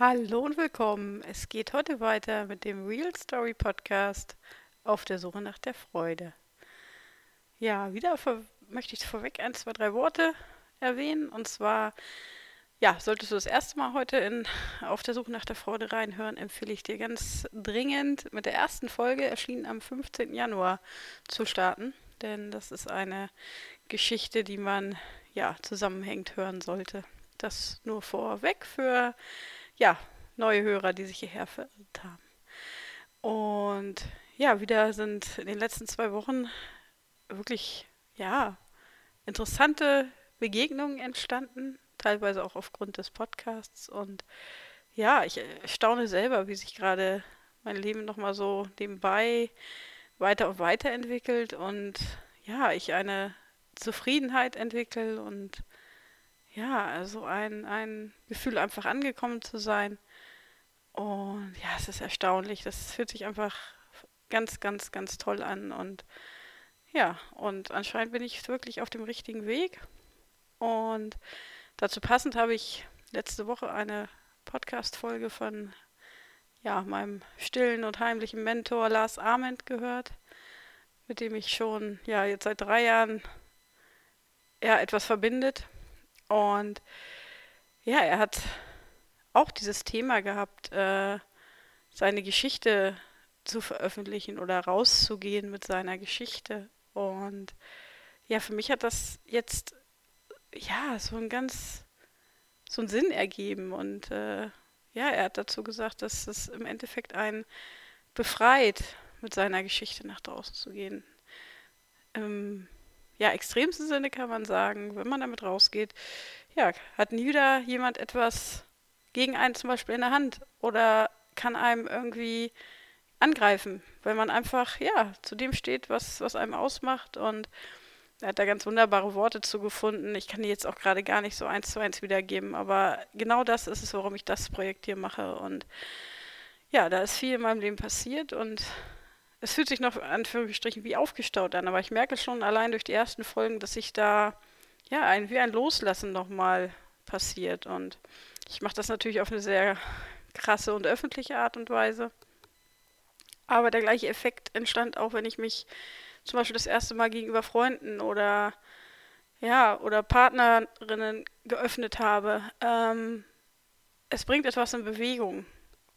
Hallo und willkommen. Es geht heute weiter mit dem Real Story Podcast auf der Suche nach der Freude. Ja, wieder möchte ich vorweg ein, zwei, drei Worte erwähnen. Und zwar, ja, solltest du das erste Mal heute in Auf der Suche nach der Freude reinhören, empfehle ich dir ganz dringend mit der ersten Folge, erschienen am 15. Januar, zu starten. Denn das ist eine Geschichte, die man ja zusammenhängend hören sollte. Das nur vorweg für ja, neue Hörer, die sich hierher verirrt haben. Und ja, wieder sind in den letzten zwei Wochen wirklich, ja, interessante Begegnungen entstanden, teilweise auch aufgrund des Podcasts. Und ja, ich staune selber, wie sich gerade mein Leben nochmal so nebenbei weiter und weiter entwickelt und ja, ich eine Zufriedenheit entwickle und ja, also ein, ein Gefühl, einfach angekommen zu sein. Und ja, es ist erstaunlich. Das fühlt sich einfach ganz, ganz, ganz toll an. Und ja, und anscheinend bin ich wirklich auf dem richtigen Weg. Und dazu passend habe ich letzte Woche eine Podcast-Folge von ja, meinem stillen und heimlichen Mentor Lars Arment gehört, mit dem ich schon ja jetzt seit drei Jahren ja etwas verbindet. Und ja, er hat auch dieses Thema gehabt, äh, seine Geschichte zu veröffentlichen oder rauszugehen mit seiner Geschichte. Und ja, für mich hat das jetzt ja so ein ganz so einen Sinn ergeben. Und äh, ja, er hat dazu gesagt, dass es im Endeffekt einen befreit, mit seiner Geschichte nach draußen zu gehen. Ähm, ja, extremsten Sinne kann man sagen, wenn man damit rausgeht, ja, hat nie wieder jemand etwas gegen einen zum Beispiel in der Hand oder kann einem irgendwie angreifen, weil man einfach, ja, zu dem steht, was, was einem ausmacht und er hat da ganz wunderbare Worte zu gefunden. Ich kann die jetzt auch gerade gar nicht so eins zu eins wiedergeben, aber genau das ist es, warum ich das Projekt hier mache. Und ja, da ist viel in meinem Leben passiert und es fühlt sich noch Anführungsstrichen wie aufgestaut an, aber ich merke schon allein durch die ersten Folgen, dass sich da ja ein, wie ein Loslassen nochmal passiert. Und ich mache das natürlich auf eine sehr krasse und öffentliche Art und Weise. Aber der gleiche Effekt entstand auch, wenn ich mich zum Beispiel das erste Mal gegenüber Freunden oder ja, oder Partnerinnen geöffnet habe. Ähm, es bringt etwas in Bewegung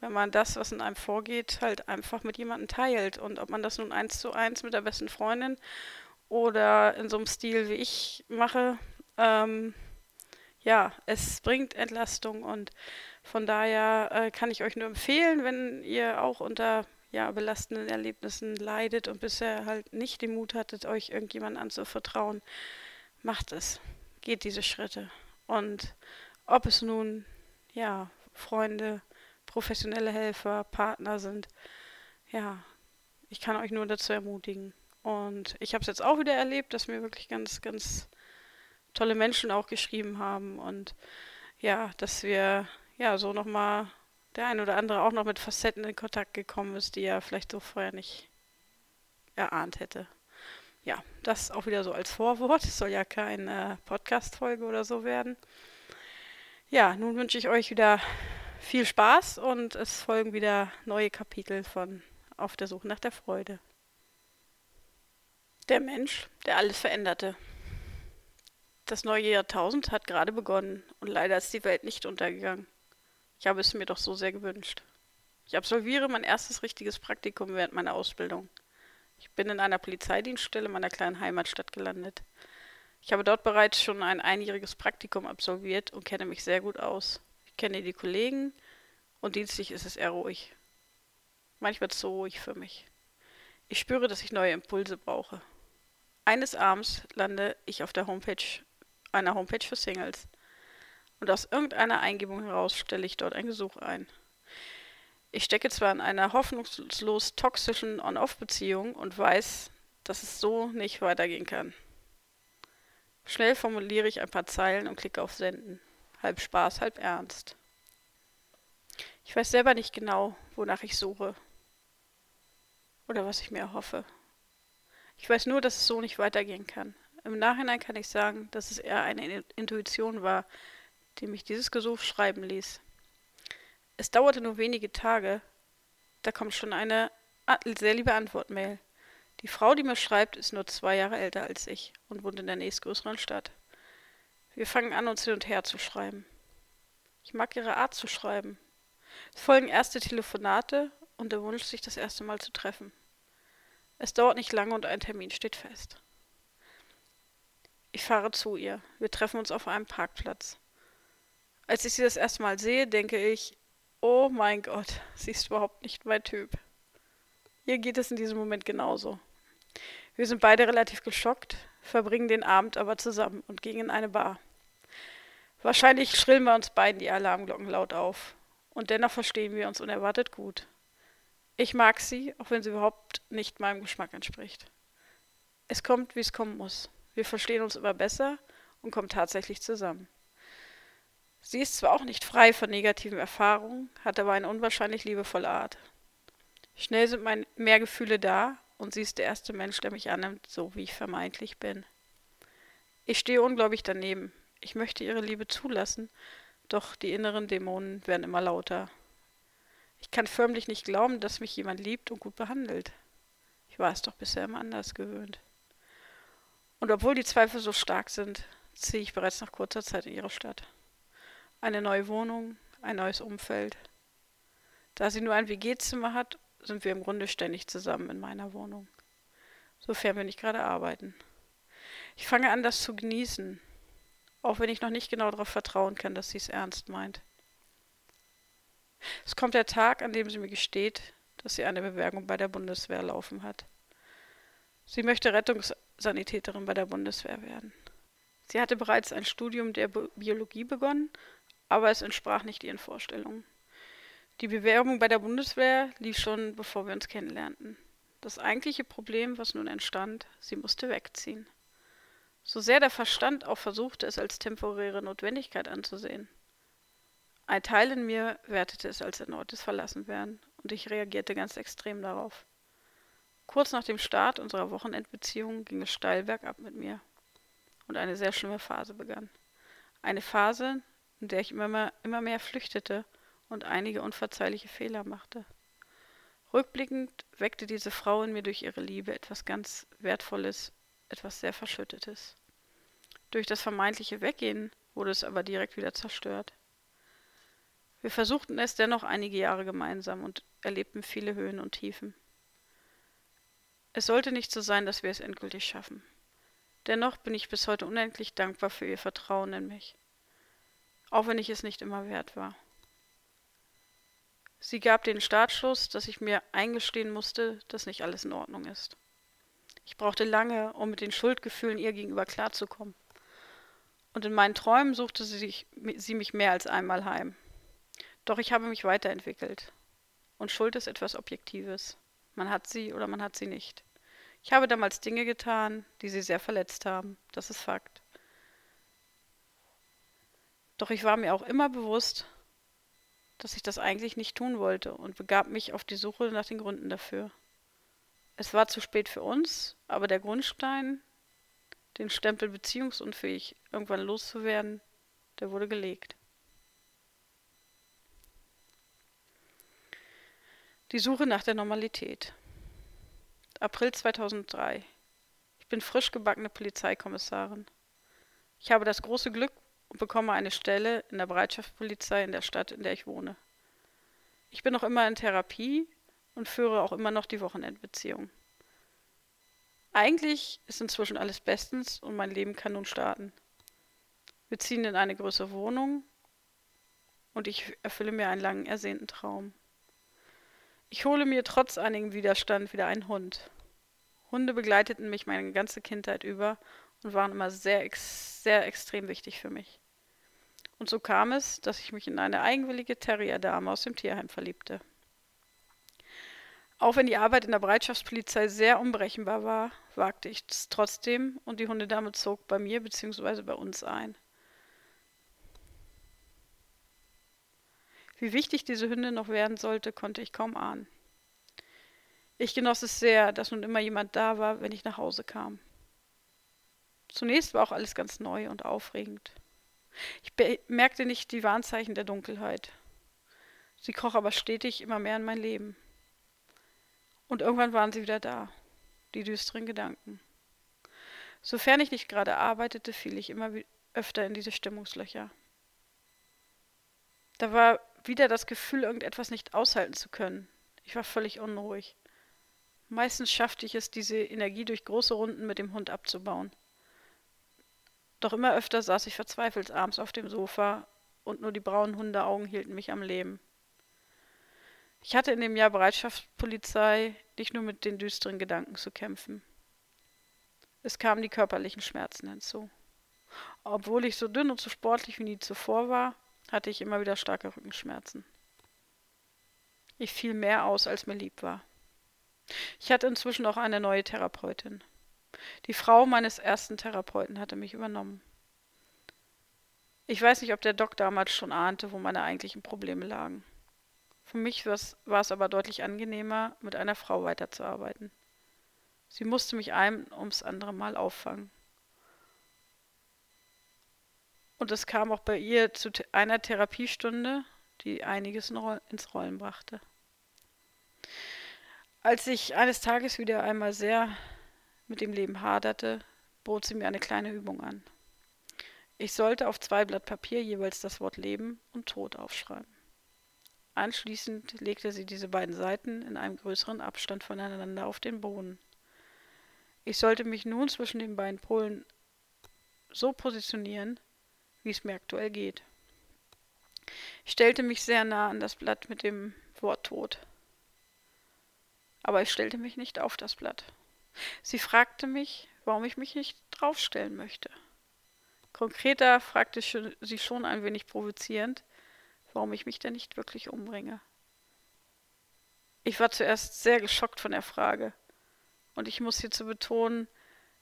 wenn man das, was in einem vorgeht, halt einfach mit jemandem teilt. Und ob man das nun eins zu eins mit der besten Freundin oder in so einem Stil wie ich mache, ähm, ja, es bringt Entlastung und von daher äh, kann ich euch nur empfehlen, wenn ihr auch unter ja, belastenden Erlebnissen leidet und bisher halt nicht den Mut hattet, euch irgendjemandem anzuvertrauen, macht es. Geht diese Schritte. Und ob es nun, ja, Freunde, professionelle Helfer, Partner sind. Ja, ich kann euch nur dazu ermutigen. Und ich habe es jetzt auch wieder erlebt, dass mir wirklich ganz, ganz tolle Menschen auch geschrieben haben und ja, dass wir ja so nochmal der ein oder andere auch noch mit Facetten in Kontakt gekommen ist, die er vielleicht so vorher nicht erahnt hätte. Ja, das auch wieder so als Vorwort. Es soll ja keine Podcast-Folge oder so werden. Ja, nun wünsche ich euch wieder viel Spaß und es folgen wieder neue Kapitel von Auf der Suche nach der Freude. Der Mensch, der alles veränderte. Das neue Jahrtausend hat gerade begonnen und leider ist die Welt nicht untergegangen. Ich habe es mir doch so sehr gewünscht. Ich absolviere mein erstes richtiges Praktikum während meiner Ausbildung. Ich bin in einer Polizeidienststelle meiner kleinen Heimatstadt gelandet. Ich habe dort bereits schon ein einjähriges Praktikum absolviert und kenne mich sehr gut aus kenne die Kollegen und dienstlich ist es eher ruhig. Manchmal zu ruhig für mich. Ich spüre, dass ich neue Impulse brauche. Eines Abends lande ich auf der Homepage, einer Homepage für Singles. Und aus irgendeiner Eingebung heraus stelle ich dort ein Gesuch ein. Ich stecke zwar in einer hoffnungslos toxischen On-Off-Beziehung und weiß, dass es so nicht weitergehen kann. Schnell formuliere ich ein paar Zeilen und klicke auf Senden halb Spaß, halb Ernst. Ich weiß selber nicht genau, wonach ich suche oder was ich mir erhoffe. Ich weiß nur, dass es so nicht weitergehen kann. Im Nachhinein kann ich sagen, dass es eher eine Intuition war, die mich dieses Gesuch schreiben ließ. Es dauerte nur wenige Tage, da kommt schon eine sehr liebe Antwortmail. Die Frau, die mir schreibt, ist nur zwei Jahre älter als ich und wohnt in der nächstgrößeren Stadt. Wir fangen an, uns hin und her zu schreiben. Ich mag ihre Art zu schreiben. Es folgen erste Telefonate und der Wunsch, sich das erste Mal zu treffen. Es dauert nicht lange und ein Termin steht fest. Ich fahre zu ihr. Wir treffen uns auf einem Parkplatz. Als ich sie das erste Mal sehe, denke ich, oh mein Gott, sie ist überhaupt nicht mein Typ. Ihr geht es in diesem Moment genauso. Wir sind beide relativ geschockt, verbringen den Abend aber zusammen und gehen in eine Bar. Wahrscheinlich schrillen bei uns beiden die Alarmglocken laut auf. Und dennoch verstehen wir uns unerwartet gut. Ich mag sie, auch wenn sie überhaupt nicht meinem Geschmack entspricht. Es kommt, wie es kommen muss. Wir verstehen uns immer besser und kommen tatsächlich zusammen. Sie ist zwar auch nicht frei von negativen Erfahrungen, hat aber eine unwahrscheinlich liebevolle Art. Schnell sind mein mehr Gefühle da und sie ist der erste Mensch, der mich annimmt, so wie ich vermeintlich bin. Ich stehe unglaublich daneben. Ich möchte ihre Liebe zulassen, doch die inneren Dämonen werden immer lauter. Ich kann förmlich nicht glauben, dass mich jemand liebt und gut behandelt. Ich war es doch bisher immer anders gewöhnt. Und obwohl die Zweifel so stark sind, ziehe ich bereits nach kurzer Zeit in ihre Stadt. Eine neue Wohnung, ein neues Umfeld. Da sie nur ein WG-Zimmer hat, sind wir im Grunde ständig zusammen in meiner Wohnung. Sofern wir nicht gerade arbeiten. Ich fange an, das zu genießen, auch wenn ich noch nicht genau darauf vertrauen kann, dass sie es ernst meint. Es kommt der Tag, an dem sie mir gesteht, dass sie eine Bewerbung bei der Bundeswehr laufen hat. Sie möchte Rettungssanitäterin bei der Bundeswehr werden. Sie hatte bereits ein Studium der Biologie begonnen, aber es entsprach nicht ihren Vorstellungen. Die Bewerbung bei der Bundeswehr lief schon, bevor wir uns kennenlernten. Das eigentliche Problem, was nun entstand, sie musste wegziehen. So sehr der Verstand auch versuchte, es als temporäre Notwendigkeit anzusehen. Ein Teil in mir wertete es als erneutes Verlassenwerden, und ich reagierte ganz extrem darauf. Kurz nach dem Start unserer Wochenendbeziehung ging es steil bergab mit mir. Und eine sehr schlimme Phase begann. Eine Phase, in der ich immer mehr, immer mehr flüchtete und einige unverzeihliche Fehler machte. Rückblickend weckte diese Frau in mir durch ihre Liebe etwas ganz Wertvolles, etwas sehr Verschüttetes. Durch das vermeintliche Weggehen wurde es aber direkt wieder zerstört. Wir versuchten es dennoch einige Jahre gemeinsam und erlebten viele Höhen und Tiefen. Es sollte nicht so sein, dass wir es endgültig schaffen. Dennoch bin ich bis heute unendlich dankbar für ihr Vertrauen in mich, auch wenn ich es nicht immer wert war. Sie gab den Startschuss, dass ich mir eingestehen musste, dass nicht alles in Ordnung ist. Ich brauchte lange, um mit den Schuldgefühlen ihr gegenüber klarzukommen. Und in meinen Träumen suchte sie, sich, sie mich mehr als einmal heim. Doch ich habe mich weiterentwickelt. Und Schuld ist etwas Objektives. Man hat sie oder man hat sie nicht. Ich habe damals Dinge getan, die sie sehr verletzt haben. Das ist Fakt. Doch ich war mir auch immer bewusst, dass ich das eigentlich nicht tun wollte und begab mich auf die Suche nach den Gründen dafür. Es war zu spät für uns, aber der Grundstein, den Stempel beziehungsunfähig irgendwann loszuwerden, der wurde gelegt. Die Suche nach der Normalität. April 2003. Ich bin frisch gebackene Polizeikommissarin. Ich habe das große Glück und bekomme eine Stelle in der Bereitschaftspolizei in der Stadt, in der ich wohne. Ich bin noch immer in Therapie und führe auch immer noch die Wochenendbeziehung. Eigentlich ist inzwischen alles bestens und mein Leben kann nun starten. Wir ziehen in eine größere Wohnung und ich erfülle mir einen langen ersehnten Traum. Ich hole mir trotz einigem Widerstand wieder einen Hund. Hunde begleiteten mich meine ganze Kindheit über und waren immer sehr, ex sehr extrem wichtig für mich. Und so kam es, dass ich mich in eine eigenwillige Terrierdame aus dem Tierheim verliebte. Auch wenn die Arbeit in der Bereitschaftspolizei sehr unberechenbar war, wagte ich es trotzdem und die Hundedame zog bei mir bzw. bei uns ein. Wie wichtig diese Hündin noch werden sollte, konnte ich kaum ahnen. Ich genoss es sehr, dass nun immer jemand da war, wenn ich nach Hause kam. Zunächst war auch alles ganz neu und aufregend. Ich bemerkte nicht die Warnzeichen der Dunkelheit. Sie kroch aber stetig immer mehr in mein Leben. Und irgendwann waren sie wieder da, die düsteren Gedanken. Sofern ich nicht gerade arbeitete, fiel ich immer öfter in diese Stimmungslöcher. Da war wieder das Gefühl, irgendetwas nicht aushalten zu können. Ich war völlig unruhig. Meistens schaffte ich es, diese Energie durch große Runden mit dem Hund abzubauen. Doch immer öfter saß ich verzweifelt abends auf dem Sofa und nur die braunen Hundeaugen hielten mich am Leben. Ich hatte in dem Jahr Bereitschaftspolizei nicht nur mit den düsteren Gedanken zu kämpfen. Es kamen die körperlichen Schmerzen hinzu. Obwohl ich so dünn und so sportlich wie nie zuvor war, hatte ich immer wieder starke Rückenschmerzen. Ich fiel mehr aus, als mir lieb war. Ich hatte inzwischen auch eine neue Therapeutin. Die Frau meines ersten Therapeuten hatte mich übernommen. Ich weiß nicht, ob der Doc damals schon ahnte, wo meine eigentlichen Probleme lagen. Für mich war es aber deutlich angenehmer, mit einer Frau weiterzuarbeiten. Sie musste mich ein ums andere Mal auffangen. Und es kam auch bei ihr zu einer Therapiestunde, die einiges ins Rollen brachte. Als ich eines Tages wieder einmal sehr mit dem Leben haderte, bot sie mir eine kleine Übung an. Ich sollte auf zwei Blatt Papier jeweils das Wort Leben und Tod aufschreiben. Anschließend legte sie diese beiden Seiten in einem größeren Abstand voneinander auf den Boden. Ich sollte mich nun zwischen den beiden Polen so positionieren, wie es mir aktuell geht. Ich stellte mich sehr nah an das Blatt mit dem Wort Tod. Aber ich stellte mich nicht auf das Blatt. Sie fragte mich, warum ich mich nicht draufstellen möchte. Konkreter fragte sie schon ein wenig provozierend, warum ich mich denn nicht wirklich umbringe. Ich war zuerst sehr geschockt von der Frage. Und ich muss hierzu betonen,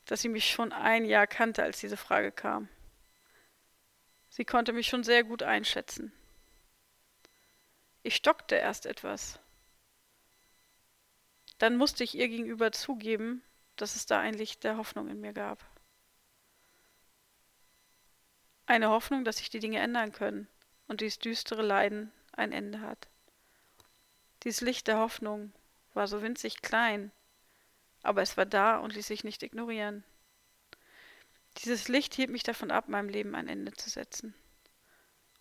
dass sie mich schon ein Jahr kannte, als diese Frage kam. Sie konnte mich schon sehr gut einschätzen. Ich stockte erst etwas. Dann musste ich ihr gegenüber zugeben, dass es da ein Licht der Hoffnung in mir gab. Eine Hoffnung, dass sich die Dinge ändern können und dieses düstere Leiden ein Ende hat. Dieses Licht der Hoffnung war so winzig klein, aber es war da und ließ sich nicht ignorieren. Dieses Licht hielt mich davon ab, meinem Leben ein Ende zu setzen.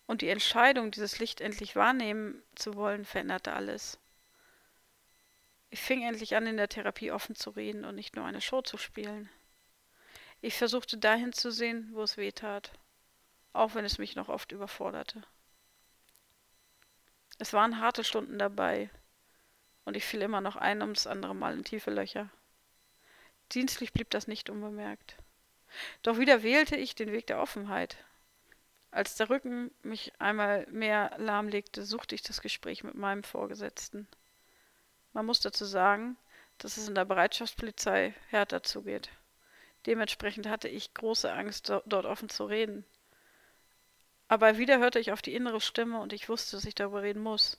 Und die Entscheidung, dieses Licht endlich wahrnehmen zu wollen, veränderte alles. Ich fing endlich an, in der Therapie offen zu reden und nicht nur eine Show zu spielen. Ich versuchte dahin zu sehen, wo es weh tat, auch wenn es mich noch oft überforderte. Es waren harte Stunden dabei, und ich fiel immer noch ein ums andere Mal in tiefe Löcher. Dienstlich blieb das nicht unbemerkt. Doch wieder wählte ich den Weg der Offenheit. Als der Rücken mich einmal mehr lahmlegte, suchte ich das Gespräch mit meinem Vorgesetzten. Man muss dazu sagen, dass es in der Bereitschaftspolizei härter zugeht. Dementsprechend hatte ich große Angst, dort offen zu reden. Aber wieder hörte ich auf die innere Stimme und ich wusste, dass ich darüber reden muss.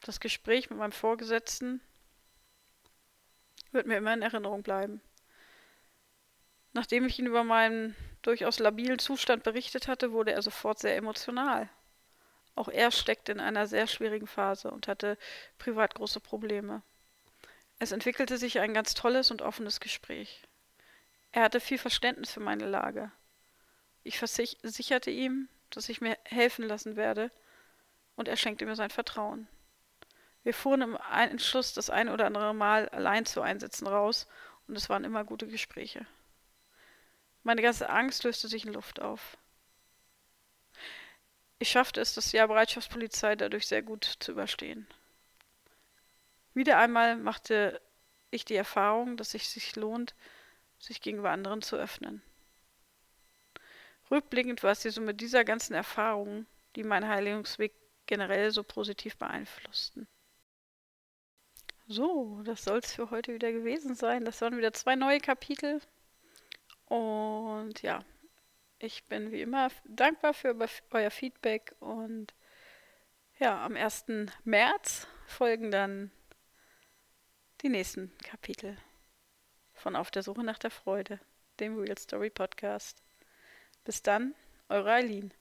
Das Gespräch mit meinem Vorgesetzten wird mir immer in Erinnerung bleiben. Nachdem ich ihn über meinen durchaus labilen Zustand berichtet hatte, wurde er sofort sehr emotional. Auch er steckte in einer sehr schwierigen Phase und hatte privat große Probleme. Es entwickelte sich ein ganz tolles und offenes Gespräch. Er hatte viel Verständnis für meine Lage. Ich versicherte ihm, dass ich mir helfen lassen werde, und er schenkte mir sein Vertrauen. Wir fuhren im Entschluss das ein oder andere Mal allein zu Einsätzen raus, und es waren immer gute Gespräche. Meine ganze Angst löste sich in Luft auf. Ich schaffte es, das Jahr Bereitschaftspolizei dadurch sehr gut zu überstehen. Wieder einmal machte ich die Erfahrung, dass es sich lohnt, sich gegenüber anderen zu öffnen. Rückblickend war es die Summe dieser ganzen Erfahrungen, die meinen Heiligungsweg generell so positiv beeinflussten. So, das soll es für heute wieder gewesen sein. Das waren wieder zwei neue Kapitel. Und ja, ich bin wie immer dankbar für euer Feedback und ja, am 1. März folgen dann die nächsten Kapitel von Auf der Suche nach der Freude, dem Real Story Podcast. Bis dann, eure Eileen.